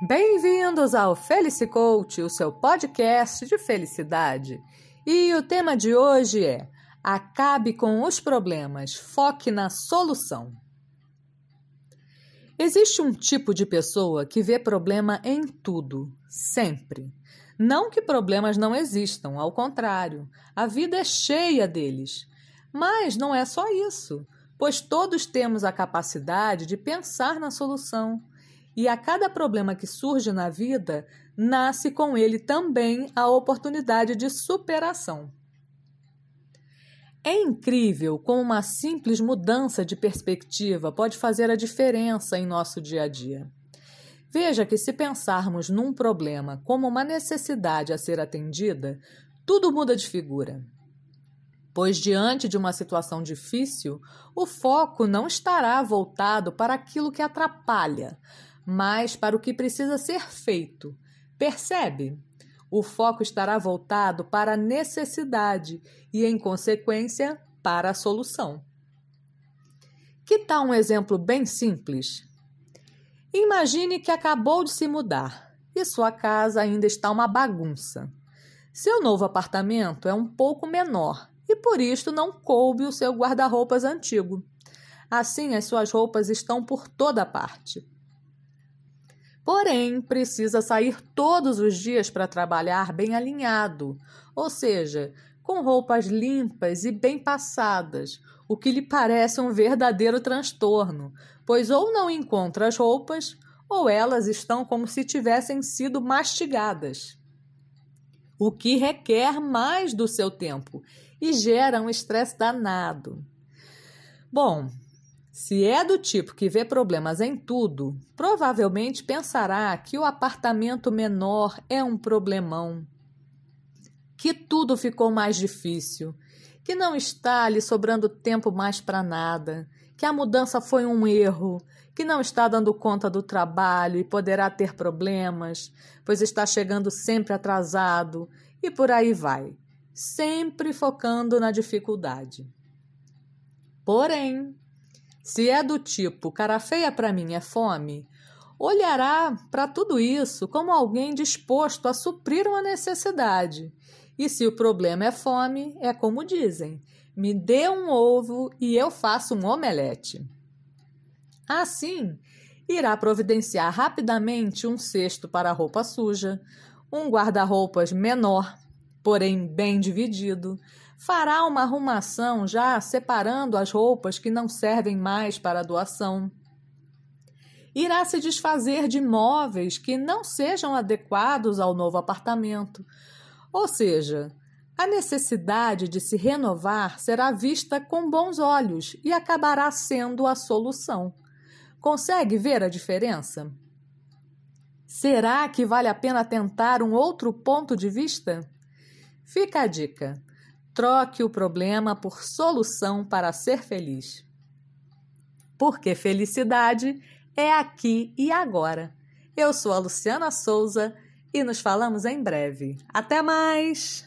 Bem-vindos ao Felice Coach, o seu podcast de felicidade. E o tema de hoje é: Acabe com os problemas, foque na solução. Existe um tipo de pessoa que vê problema em tudo, sempre. Não que problemas não existam, ao contrário, a vida é cheia deles. Mas não é só isso, pois todos temos a capacidade de pensar na solução. E a cada problema que surge na vida, nasce com ele também a oportunidade de superação. É incrível como uma simples mudança de perspectiva pode fazer a diferença em nosso dia a dia. Veja que, se pensarmos num problema como uma necessidade a ser atendida, tudo muda de figura. Pois, diante de uma situação difícil, o foco não estará voltado para aquilo que atrapalha, mas para o que precisa ser feito. Percebe? O foco estará voltado para a necessidade e, em consequência, para a solução. Que tal um exemplo bem simples? Imagine que acabou de se mudar e sua casa ainda está uma bagunça. Seu novo apartamento é um pouco menor e por isto não coube o seu guarda-roupas antigo. Assim, as suas roupas estão por toda parte. Porém, precisa sair todos os dias para trabalhar bem alinhado, ou seja, com roupas limpas e bem passadas, o que lhe parece um verdadeiro transtorno, pois ou não encontra as roupas, ou elas estão como se tivessem sido mastigadas. O que requer mais do seu tempo e gera um estresse danado. Bom, se é do tipo que vê problemas em tudo, provavelmente pensará que o apartamento menor é um problemão, que tudo ficou mais difícil, que não está lhe sobrando tempo mais para nada, que a mudança foi um erro, que não está dando conta do trabalho e poderá ter problemas, pois está chegando sempre atrasado e por aí vai, sempre focando na dificuldade. Porém, se é do tipo cara feia para mim é fome, olhará para tudo isso como alguém disposto a suprir uma necessidade e se o problema é fome, é como dizem: me dê um ovo e eu faço um omelete. Assim, irá providenciar rapidamente um cesto para roupa suja, um guarda-roupas menor, porém bem dividido, fará uma arrumação já separando as roupas que não servem mais para doação. Irá se desfazer de móveis que não sejam adequados ao novo apartamento, ou seja, a necessidade de se renovar será vista com bons olhos e acabará sendo a solução. Consegue ver a diferença? Será que vale a pena tentar um outro ponto de vista? Fica a dica: troque o problema por solução para ser feliz. Porque felicidade é aqui e agora. Eu sou a Luciana Souza e nos falamos em breve. Até mais!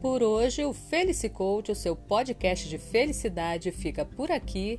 Por hoje, o Felice Coach, o seu podcast de felicidade, fica por aqui.